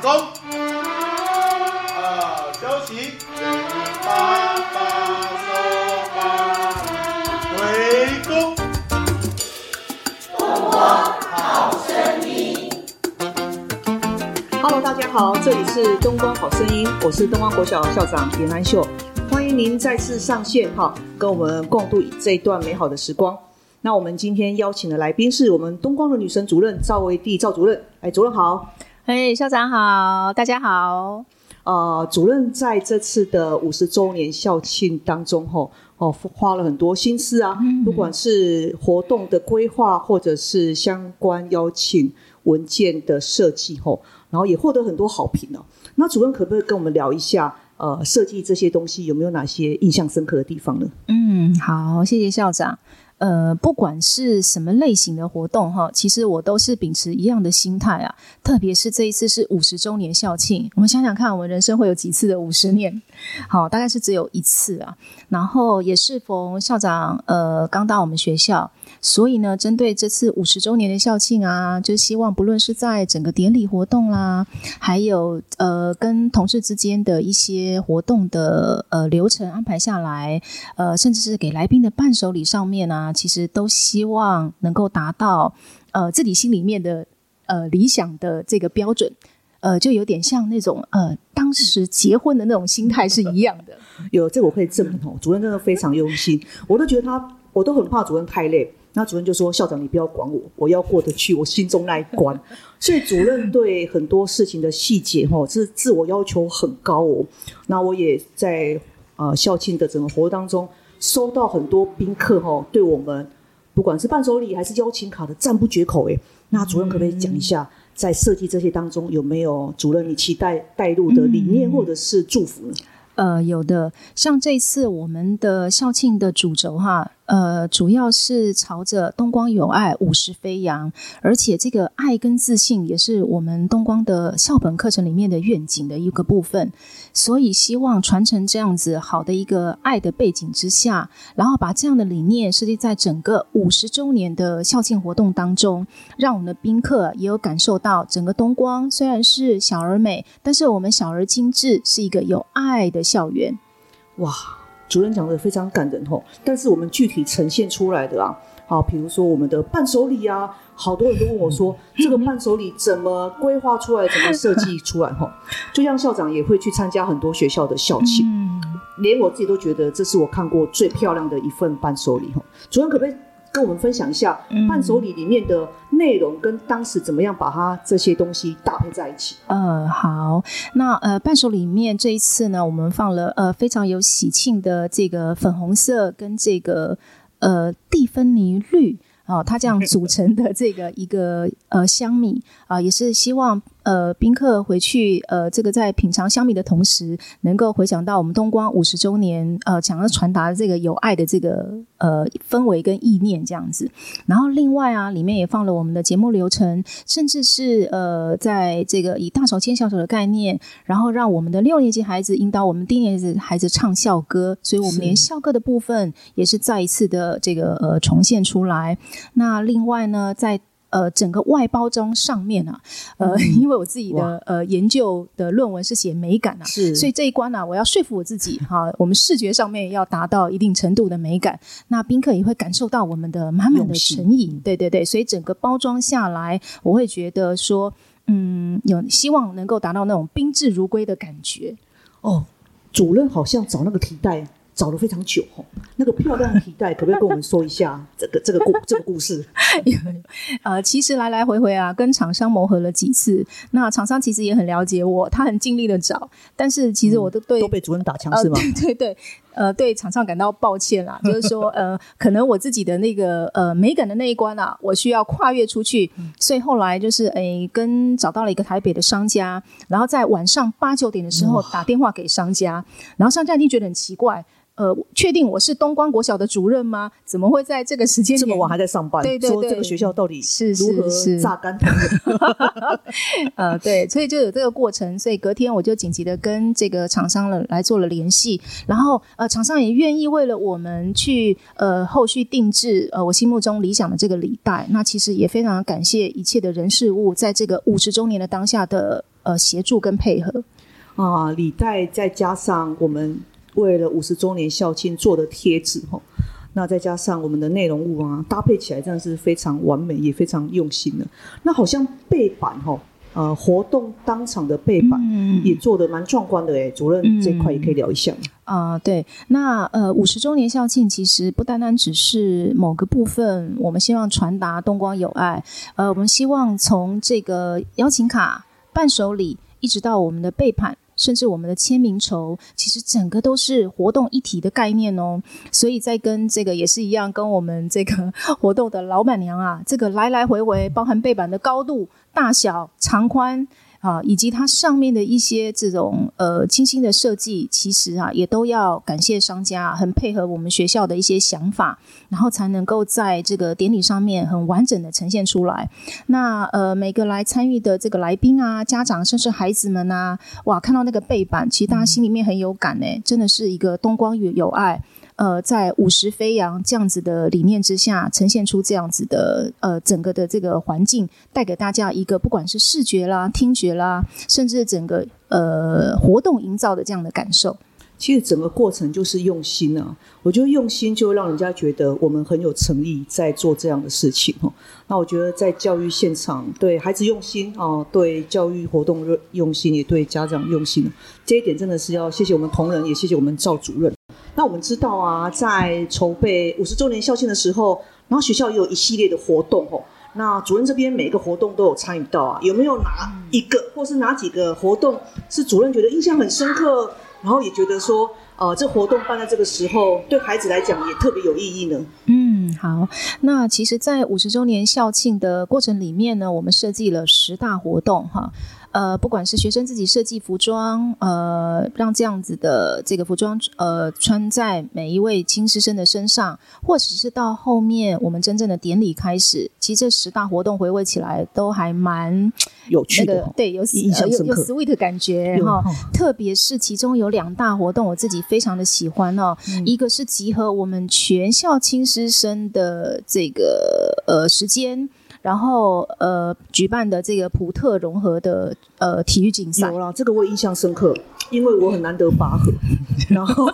场中，呃，休息，八八收八，回宫。声音。Hello，大家好，这里是东光好声音，我是东光国小校长严安秀，欢迎您再次上线哈，跟我们共度这一段美好的时光。那我们今天邀请的来宾是我们东光的女神主任赵维娣赵主任，哎，主任好，哎，校长好，大家好。呃，主任在这次的五十周年校庆当中，吼哦，花了很多心思啊，不管是活动的规划，或者是相关邀请文件的设计，吼，然后也获得很多好评哦。那主任可不可以跟我们聊一下，呃，设计这些东西有没有哪些印象深刻的地方呢？嗯，好，谢谢校长。呃，不管是什么类型的活动哈，其实我都是秉持一样的心态啊。特别是这一次是五十周年校庆，我们想想看，我们人生会有几次的五十年？好，大概是只有一次啊。然后也是逢校长呃刚到我们学校。所以呢，针对这次五十周年的校庆啊，就希望不论是在整个典礼活动啦，还有呃跟同事之间的一些活动的呃流程安排下来，呃，甚至是给来宾的伴手礼上面啊，其实都希望能够达到呃自己心里面的呃理想的这个标准，呃，就有点像那种呃当时结婚的那种心态是一样的。有这我可以证明哦，主任真的非常用心，我都觉得他，我都很怕主任太累。那主任就说：“校长，你不要管我，我要过得去我心中那一关。”所以主任对很多事情的细节，哈，是自我要求很高哦。那我也在呃校庆的整个活动当中，收到很多宾客哈，对我们不管是伴手礼还是邀请卡的赞不绝口。哎，那主任可不可以讲一下，在设计这些当中有没有主任你期待带入的理念或者是祝福呢？呃，有的，像这次我们的校庆的主轴哈。呃，主要是朝着东光有爱，五十飞扬，而且这个爱跟自信也是我们东光的校本课程里面的愿景的一个部分，所以希望传承这样子好的一个爱的背景之下，然后把这样的理念设计在整个五十周年的校庆活动当中，让我们的宾客也有感受到整个东光虽然是小而美，但是我们小而精致，是一个有爱的校园。哇！主任讲的非常感人吼，但是我们具体呈现出来的啊，好，比如说我们的伴手礼啊，好多人都问我说，这个伴手礼怎么规划出来，怎么设计出来哈？就像校长也会去参加很多学校的校庆，连我自己都觉得这是我看过最漂亮的一份伴手礼哈。主任可不可以？跟我们分享一下伴手礼里面的内容，跟当时怎么样把它这些东西搭配在一起。嗯，好，那呃伴手里面这一次呢，我们放了呃非常有喜庆的这个粉红色跟这个呃蒂芬尼绿啊，它这样组成的这个一个呃香米啊，也是希望。呃，宾客回去，呃，这个在品尝香米的同时，能够回想到我们东光五十周年，呃，想要传达这个有爱的这个呃氛围跟意念这样子。然后另外啊，里面也放了我们的节目流程，甚至是呃，在这个以大手牵小手的概念，然后让我们的六年级孩子引导我们低年级孩子唱校歌，所以我们连校歌的部分也是再一次的这个呃重现出来。那另外呢，在呃，整个外包装上面啊，呃，因为我自己的呃研究的论文是写美感啊，是，所以这一关呢，我要说服我自己哈，我们视觉上面要达到一定程度的美感，那宾客也会感受到我们的满满的诚意，对对对，所以整个包装下来，我会觉得说，嗯，有希望能够达到那种宾至如归的感觉。哦，主任好像找那个提袋。找了非常久哈，那个漂亮的皮带，可不可以跟我们说一下 这个这个故这个故事？呃，其实来来回回啊，跟厂商磨合了几次，那厂商其实也很了解我，他很尽力的找，但是其实我都对都被主任打枪是吗？对 对，呃，对厂商感到抱歉啦，就是说呃，可能我自己的那个呃美感的那一关啊，我需要跨越出去，所以后来就是诶，跟找到了一个台北的商家，然后在晚上八九点的时候打电话给商家，然后商家一定觉得很奇怪。呃，确定我是东光国小的主任吗？怎么会在这个时间这么晚还在上班？对对对，这个学校到底是如何榨干？呃，对，所以就有这个过程。所以隔天我就紧急的跟这个厂商了来做了联系，然后呃，厂商也愿意为了我们去呃后续定制呃我心目中理想的这个礼袋。那其实也非常感谢一切的人事物，在这个五十周年的当下的。呃协助跟配合？啊，礼袋再加上我们为了五十周年校庆做的贴纸哈，那再加上我们的内容物啊，搭配起来真的是非常完美，也非常用心的。那好像背板哈，呃，活动当场的背板也做的蛮壮观的哎，主任这块也可以聊一下。啊，对，那呃，五十周年校庆其实不单单只是某个部分，我们希望传达东光有爱，呃，我们希望从这个邀请卡、伴手礼，一直到我们的背板。甚至我们的签名筹，其实整个都是活动一体的概念哦。所以在跟这个也是一样，跟我们这个 活动的老板娘啊，这个来来回回，包含背板的高度、大小、长宽。啊，以及它上面的一些这种呃精心的设计，其实啊也都要感谢商家，很配合我们学校的一些想法，然后才能够在这个典礼上面很完整的呈现出来。那呃每个来参与的这个来宾啊、家长，甚至孩子们啊，哇，看到那个背板，其实大家心里面很有感呢，真的是一个东光与有爱。呃，在五十飞扬这样子的理念之下，呈现出这样子的呃整个的这个环境，带给大家一个不管是视觉啦、听觉啦，甚至整个呃活动营造的这样的感受。其实整个过程就是用心啊，我觉得用心就让人家觉得我们很有诚意在做这样的事情哦。那我觉得在教育现场，对孩子用心啊，对教育活动用心，也对家长用心，这一点真的是要谢谢我们同仁，也谢谢我们赵主任。那我们知道啊，在筹备五十周年校庆的时候，然后学校也有一系列的活动哦。那主任这边每一个活动都有参与到啊，有没有哪一个或是哪几个活动是主任觉得印象很深刻，然后也觉得说，呃，这活动办在这个时候对孩子来讲也特别有意义呢？嗯，好。那其实，在五十周年校庆的过程里面呢，我们设计了十大活动哈。呃，不管是学生自己设计服装，呃，让这样子的这个服装，呃，穿在每一位亲师生的身上，或者是到后面我们真正的典礼开始，其实这十大活动回味起来都还蛮 有趣的，对，有印象深刻，有 sweet 的感觉哈。特别是其中有两大活动，我自己非常的喜欢哦。一个是集合我们全校亲师生的这个呃时间。然后呃，举办的这个普特融合的呃体育竞赛，有啦，这个我印象深刻，因为我很难得拔河，然后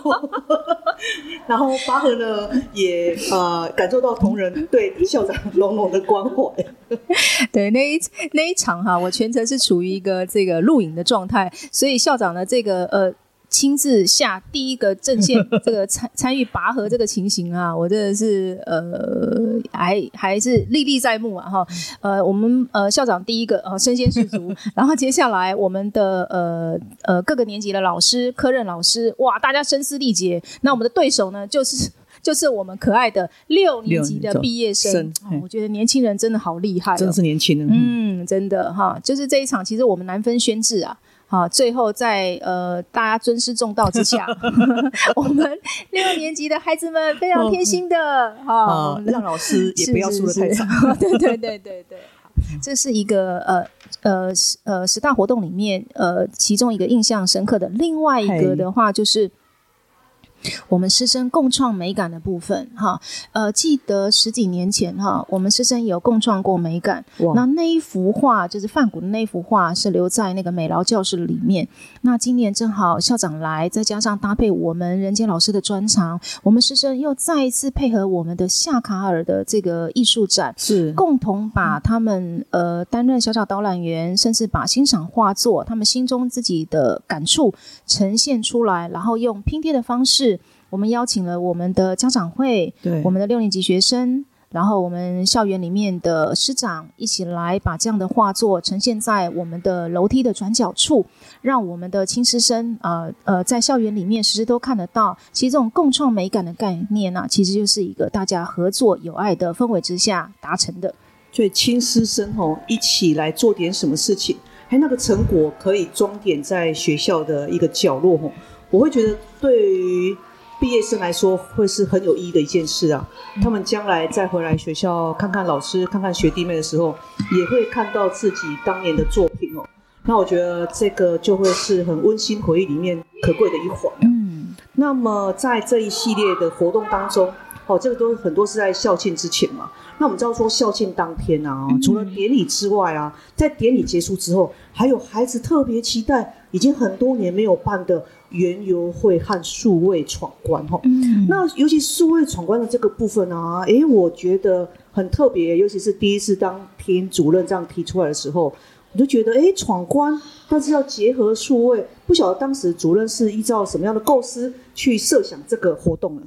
然后 拔河呢也呃感受到同仁对校长浓浓的关怀。对那一那一场哈，我全程是处于一个这个录影的状态，所以校长的这个呃。亲自下第一个阵线，这个参参与拔河这个情形啊，我真的是呃，还还是历历在目啊哈。呃，我们呃校长第一个呃身先士卒，然后接下来我们的呃呃各个年级的老师、科任老师，哇，大家声嘶力竭。那我们的对手呢，就是就是我们可爱的六年级的毕业生。我觉得年轻人真的好厉害，真的是年轻人。嗯，真的哈，就是这一场，其实我们难分轩轾啊。好，最后在呃大家尊师重道之下 我们六年级的孩子们非常贴心的哈，让老师也不要输的太惨。对对对对对，这是一个呃呃呃十大活动里面呃其中一个印象深刻的，另外一个的话就是。我们师生共创美感的部分，哈，呃，记得十几年前哈，我们师生有共创过美感。那那一幅画就是范古的那幅画，是留在那个美劳教室里面。那今年正好校长来，再加上搭配我们人间老师的专长，我们师生又再一次配合我们的夏卡尔的这个艺术展，是共同把他们呃担任小小导览员，甚至把欣赏画作，他们心中自己的感触呈现出来，然后用拼贴的方式。我们邀请了我们的家长会，对我们的六年级学生，然后我们校园里面的师长一起来把这样的画作呈现在我们的楼梯的转角处，让我们的亲师生呃呃在校园里面时时都看得到。其实这种共创美感的概念呢，其实就是一个大家合作友爱的氛围之下达成的。所以亲师生哦一起来做点什么事情，还那个成果可以装点在学校的一个角落哦，我会觉得对于。毕业生来说会是很有意义的一件事啊！他们将来再回来学校看看老师、看看学弟妹的时候，也会看到自己当年的作品哦。那我觉得这个就会是很温馨回忆里面可贵的一环。嗯，那么在这一系列的活动当中，哦，这个都很多是在校庆之前嘛。那我们知道说校庆当天啊，除了典礼之外啊，在典礼结束之后，还有孩子特别期待，已经很多年没有办的园游会和数位闯关哈。嗯，那尤其数位闯关的这个部分啊，诶，我觉得很特别，尤其是第一次当听主任这样提出来的时候，我就觉得，诶，闯关，但是要结合数位，不晓得当时主任是依照什么样的构思去设想这个活动呢？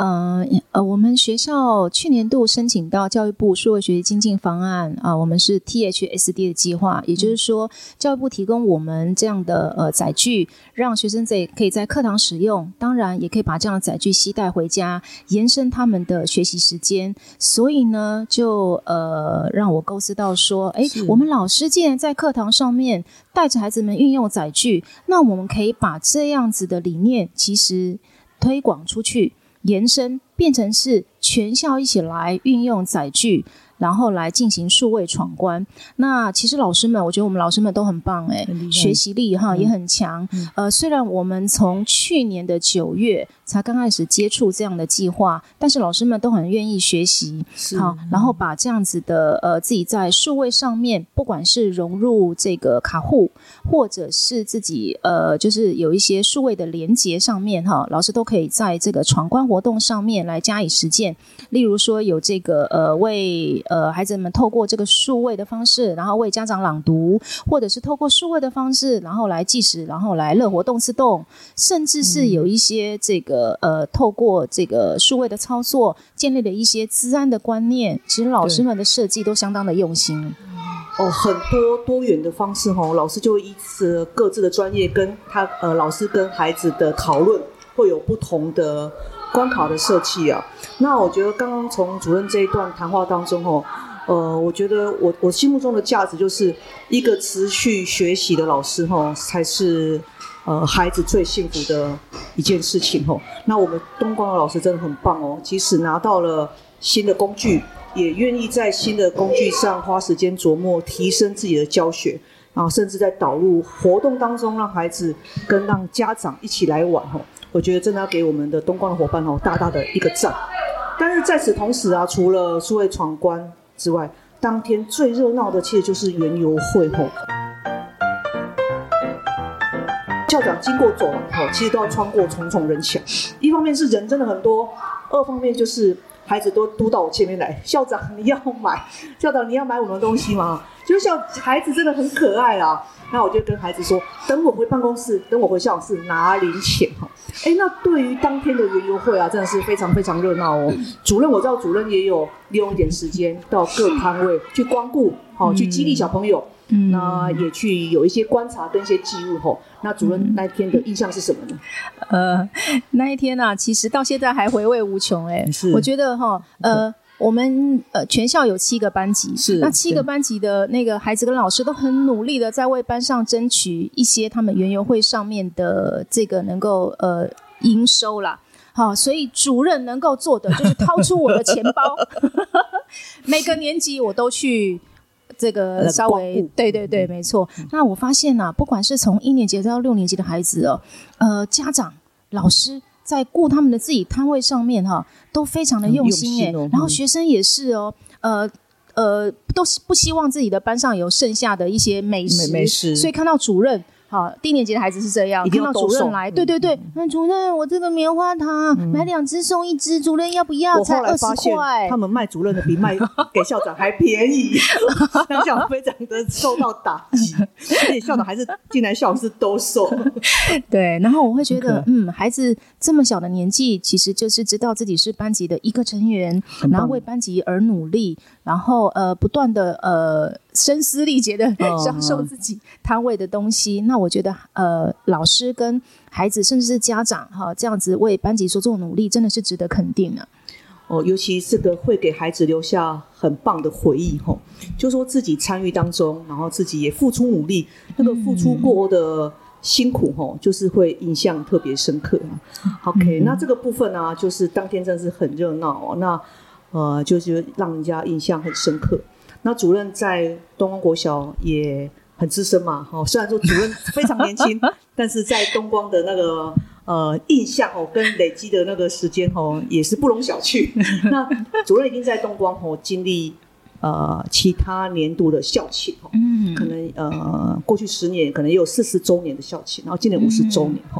呃呃，我们学校去年度申请到教育部数位学习精进方案啊，我们是 THSD 的计划，也就是说，教育部提供我们这样的呃载具，让学生在可以在课堂使用，当然也可以把这样的载具携带回家，延伸他们的学习时间。所以呢，就呃让我构思到说，哎，我们老师既然在课堂上面带着孩子们运用载具，那我们可以把这样子的理念其实推广出去。延伸变成是全校一起来运用载具。然后来进行数位闯关。那其实老师们，我觉得我们老师们都很棒哎，学习力哈也很强。呃，虽然我们从去年的九月才刚开始接触这样的计划，但是老师们都很愿意学习，好，然后把这样子的呃自己在数位上面，不管是融入这个卡户，或者是自己呃就是有一些数位的连接上面哈，老师都可以在这个闯关活动上面来加以实践。例如说有这个呃为呃，孩子们透过这个数位的方式，然后为家长朗读，或者是透过数位的方式，然后来计时，然后来乐活动次动，甚至是有一些这个呃，透过这个数位的操作，建立了一些治安的观念。其实老师们的设计都相当的用心。哦，很多多元的方式哦，老师就依次各自的专业跟他呃，老师跟孩子的讨论会有不同的。关卡的设计啊，那我觉得刚刚从主任这一段谈话当中哦，呃，我觉得我我心目中的价值就是一个持续学习的老师哈，才是呃孩子最幸福的一件事情哦。那我们东光的老师真的很棒哦，即使拿到了新的工具，也愿意在新的工具上花时间琢磨，提升自己的教学，然后甚至在导入活动当中，让孩子跟让家长一起来玩哦。我觉得真的要给我们的东光的伙伴哦，大大的一个赞。但是在此同时啊，除了数位闯关之外，当天最热闹的其实就是原油会后。校长经过走廊后，其实都要穿过重重人墙。一方面是人真的很多，二方面就是孩子都嘟到我前面来。校长你要买，校长你要买我们的东西吗？就是小孩子真的很可爱啊。那我就跟孩子说，等我回办公室，等我回校长室拿零钱哈。哎，那对于当天的园游会啊，真的是非常非常热闹哦。主任我知道，主任也有利用一点时间到各摊位去光顾，好去激励小朋友。嗯，那也去有一些观察跟一些记录吼。那主任那一天的印象是什么呢？呃，那一天呢，其实到现在还回味无穷哎。是，我觉得哈，呃。我们呃全校有七个班级，是那七个班级的那个孩子跟老师都很努力的在为班上争取一些他们园游会上面的这个能够呃营收啦。好，所以主任能够做的就是掏出我的钱包，每个年级我都去这个稍微对对对，没错。那我发现呢，不管是从一年级到六年级的孩子哦，呃，家长、老师。在顾他们的自己摊位上面哈，都非常的用心哎，然后学生也是哦，呃呃，都不希望自己的班上有剩下的一些美食，所以看到主任。好，低年级的孩子是这样，看到主任来，对对对，那主任，我这个棉花糖买两只送一只，主任要不要？才二十块。他们卖主任的比卖 给校长还便宜，让校长非常的受到打击。而且校长还是进来校长室兜售。对，然后我会觉得，嗯，孩子这么小的年纪，其实就是知道自己是班级的一个成员，然后为班级而努力。然后呃，不断的呃，声嘶力竭的销售自己摊位的东西。那我觉得呃，老师跟孩子，甚至是家长哈，这样子为班级所做努力，真的是值得肯定的。哦，尤其这个会给孩子留下很棒的回忆吼，就说自己参与当中，然后自己也付出努力，那个付出过的辛苦吼，就是会印象特别深刻。OK，那这个部分呢，就是当天真的是很热闹哦。那呃，就是让人家印象很深刻。那主任在东光国小也很资深嘛，哈，虽然说主任非常年轻，但是在东光的那个呃印象哦，跟累积的那个时间哦，也是不容小觑。那主任已经在东光哦经历呃其他年度的校庆哦，嗯可能呃过去十年可能也有四十周年的校庆，然后今年五十周年哈、那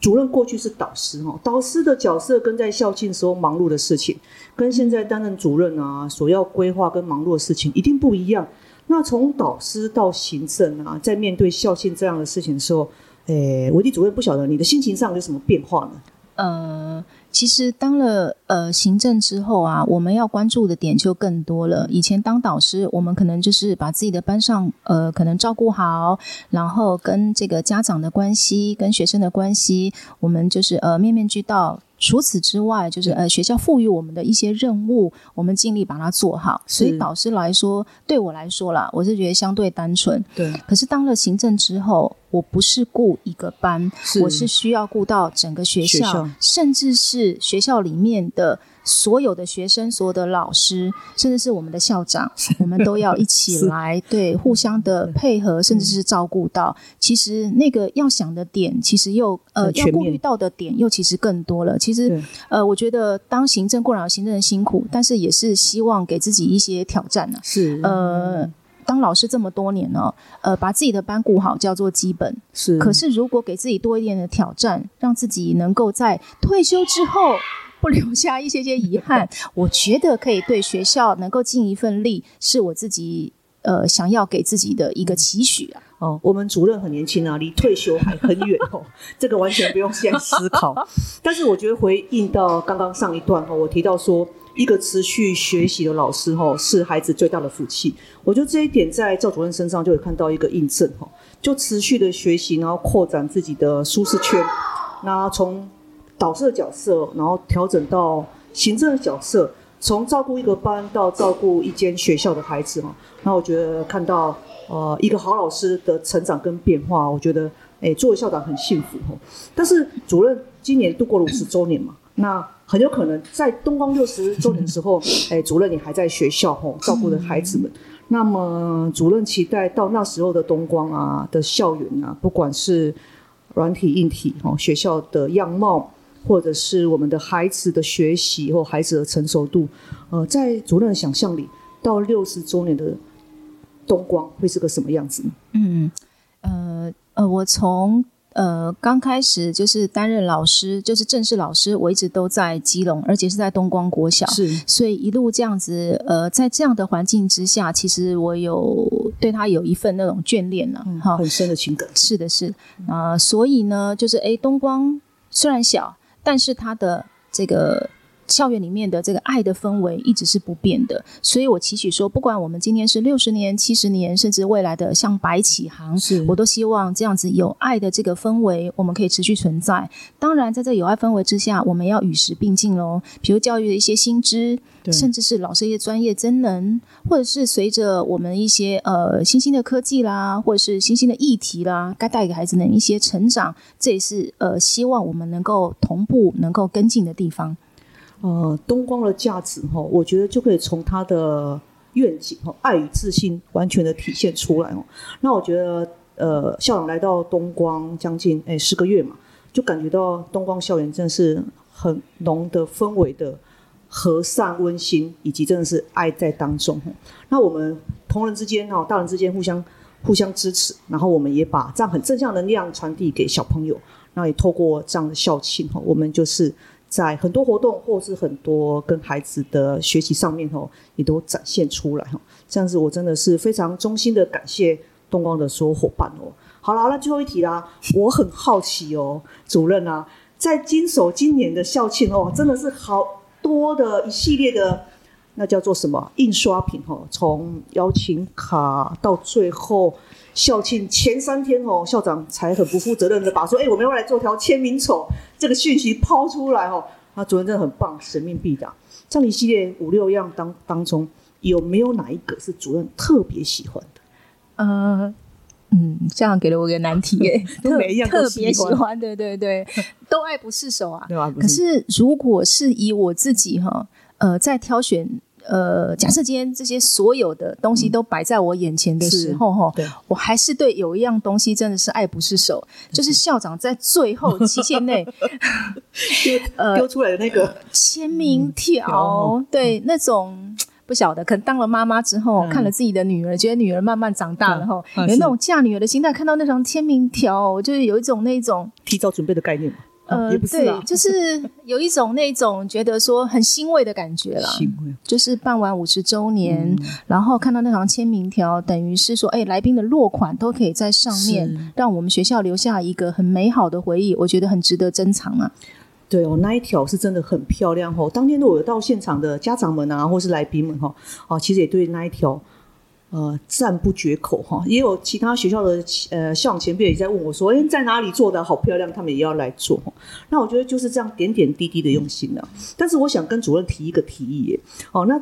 主任过去是导师哈，导师的角色跟在校庆时候忙碌的事情，跟现在担任主任啊所要规划跟忙碌的事情一定不一样。那从导师到行政啊，在面对校庆这样的事情的时候，诶，维地主任不晓得你的心情上有什么变化呢？呃，其实当了呃行政之后啊，我们要关注的点就更多了。以前当导师，我们可能就是把自己的班上呃可能照顾好，然后跟这个家长的关系、跟学生的关系，我们就是呃面面俱到。除此之外，就是呃学校赋予我们的一些任务，我们尽力把它做好。所以导师来说，对我来说啦，我是觉得相对单纯。对，可是当了行政之后，我不是顾一个班，是。我是需要顾到整个学校，学校。甚至是学校里面的所有的学生、所有的老师，甚至是我们的校长，我们都要一起来对互相的配合，甚至是照顾到。其实那个要想的点，其实又呃要顾虑到的点，又其实更多了。其实呃，我觉得当行政固然行政的辛苦，但是也是希望给自己一些挑战呢、是。呃，当老师这么多年呢，呃，把自己的班顾好叫做基本。是，可是如果给自己多一点的挑战，让自己能够在退休之后不留下一些些遗憾，我觉得可以对学校能够尽一份力，是我自己呃想要给自己的一个期许啊。哦，我们主任很年轻啊，离退休还很远哦，这个完全不用现在思考。但是我觉得回应到刚刚上一段哈，我提到说，一个持续学习的老师哈，是孩子最大的福气。我觉得这一点在赵主任身上就有看到一个印证哈，就持续的学习，然后扩展自己的舒适圈，那从导师的角色，然后调整到行政的角色，从照顾一个班到照顾一间学校的孩子哈。那我觉得看到呃一个好老师的成长跟变化，我觉得诶作为校长很幸福哦。但是主任今年度过了五十周年嘛，那很有可能在东光六十周年的时候，诶主任你还在学校吼照顾着孩子们。那么主任期待到那时候的东光啊的校园啊，不管是软体硬体哦，学校的样貌，或者是我们的孩子的学习或孩子的成熟度，呃，在主任的想象里，到六十周年的东光会是个什么样子呢？嗯，呃呃，我从呃刚开始就是担任老师，就是正式老师，我一直都在基隆，而且是在东光国小。是所以一路这样子，呃，在这样的环境之下，其实我有对他有一份那种眷恋了，哈、很深的情感。是的，是啊、呃所以呢，就是诶，东光虽然小，但是它的这个校园里面的这个爱的氛围一直是不变的。所以我期许说，不管我们今天是六十年、七十年，甚至未来的像白起航，是我都希望这样子有爱的这个氛围，我们可以持续存在。当然，在这有爱氛围之下，我们要与时并进喽。比如教育的一些新知，甚至是老师一些专业真能，或者是随着我们一些呃新兴的科技啦，或者是新兴的议题啦，该带给孩子们一些成长，这也是呃希望我们能够同步能够跟进的地方。呃，东光的价值哈，我觉得就可以从他的愿景哈，爱与自信完全的体现出来哦。那我觉得，呃，校长来到东光将近哎十个月嘛，就感觉到东光校园真的是很浓的氛围的和善温馨，以及真的是爱在当中。那我们同仁之间哦，大人之间互相互相支持，然后我们也把这样很正向能量传递给小朋友。那也透过这样的校庆哈，我们就是在很多活动或是很多跟孩子的学习上面哦，也都展现出来哈。这样子我真的是非常衷心的感谢东光的所有伙伴哦。好了，那最后一题啦，我很好奇哦，主任啊，在经手今年的校庆哦，真的是好多的一系列的。那叫做什么印刷品哦？从邀请卡到最后校庆前三天哦，校长才很不负责任的把说，哎，我们要来做条签名丑这个讯息抛出来哦。啊，主任真的很棒，使命必达。这样一系列五六样当当中，有没有哪一个是主任特别喜欢的？呃。嗯，这样给了我一个难题耶，特每一样都特别喜欢喜欢，对对对，都爱不释手啊。对吧？可是如果是以我自己哈，呃，在挑选呃，假设今天这些所有的东西都摆在我眼前的时候，哈、对。我还是对有一样东西真的是爱不释手，就是校长在最后期限内 呃丢出来的那个，签名条，条对那种。不晓得，可能当了妈妈之后，嗯。看了自己的女儿，觉得女儿慢慢长大了后，嗯有那种嫁女儿的心态，看到那张签名条，就是有一种那种提早准备的概念嘛，呃，对，，就是 有一种那种觉得说很欣慰的感觉啦。欣慰就是办完五十周年，嗯然后看到那张签名条，等于是说，哎，来宾的落款都可以在上面，让我们学校留下一个很美好的回忆，我觉得很值得珍藏啊。对哦，那一条是真的很漂亮哦。当天如果有到现场的家长们啊，或是来宾们哈、哦，其实也对那一条呃赞不绝口哈、也有其他学校的呃校长前辈也在问我说，哎，在哪里做的好漂亮，他们也要来做。那我觉得就是这样点点滴滴的用心了、但是我想跟主任提一个提议耶，哦，那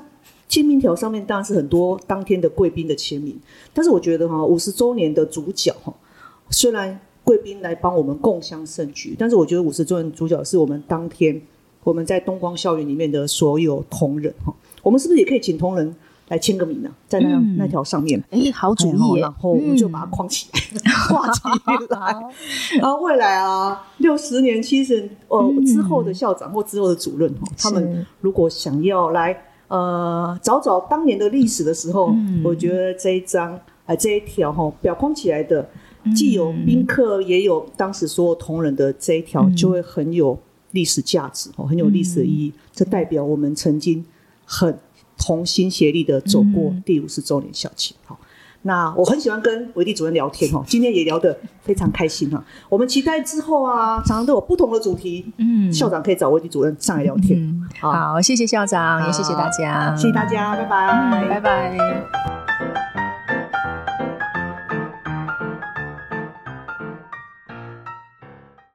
签名条上面当然是很多当天的贵宾的签名，但是我觉得哈，五十周年的主角哈，虽然贵宾来帮我们共襄盛举，但是我觉得五十周年主角是我们当天我们在东光校园里面的所有同仁哈，我们是不是也可以请同仁来签个名呢、在那、嗯。那条上面。哎，好主意耶！然后我们就把它嗯框起来，挂起来。然后未来啊，六十年、七十年呃嗯。之后的校长或之后的主任哦，他们如果想要来呃找找当年的历史的时候，嗯。我觉得这一张呃这一条哈表框起来的，嗯。既有宾客也有当时所有同仁的这一条，嗯。就会很有历史价值哦，很有历史的意义。这代表我们曾经很同心协力的走过嗯第五十周年校庆。好，那我很喜欢跟维地主任聊天哦，今天也聊得非常开心哈。我们期待之后啊，常常都有不同的主题，嗯校长可以找维地主任上来聊天。嗯，好好，谢谢校长，也谢谢大家，谢谢大家，拜拜，嗯，拜拜。